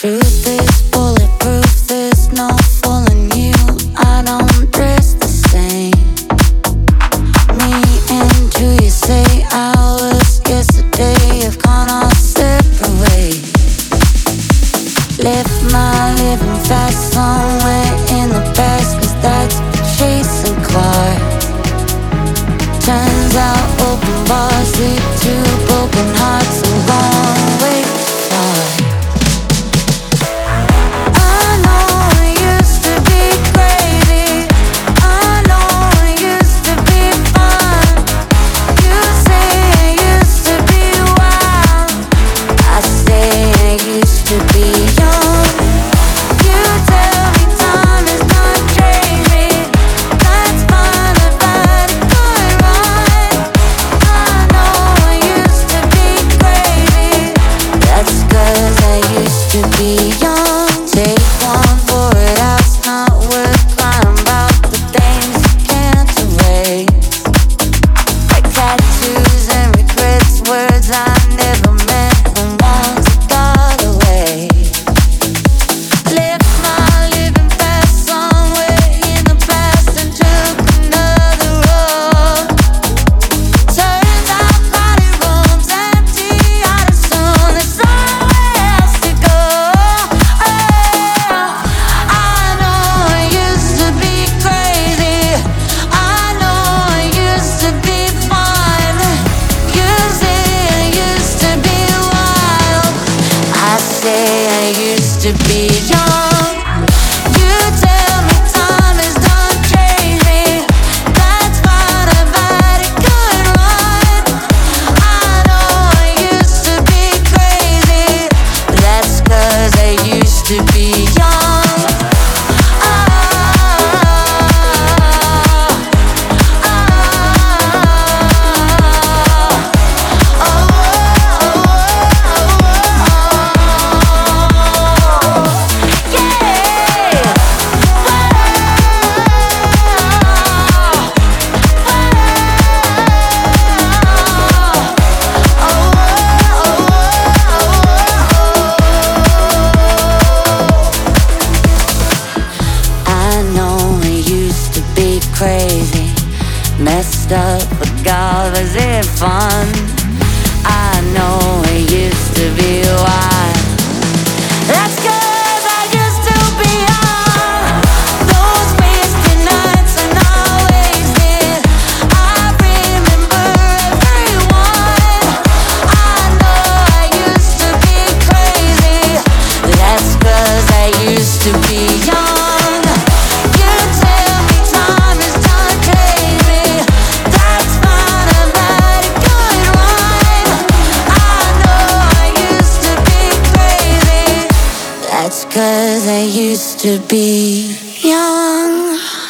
truth is to be young. You tell me time is done crazy. That's what a it could run. I know I used to be crazy. That's cause I used to be. stuff, but God, was it fun? I know to be young.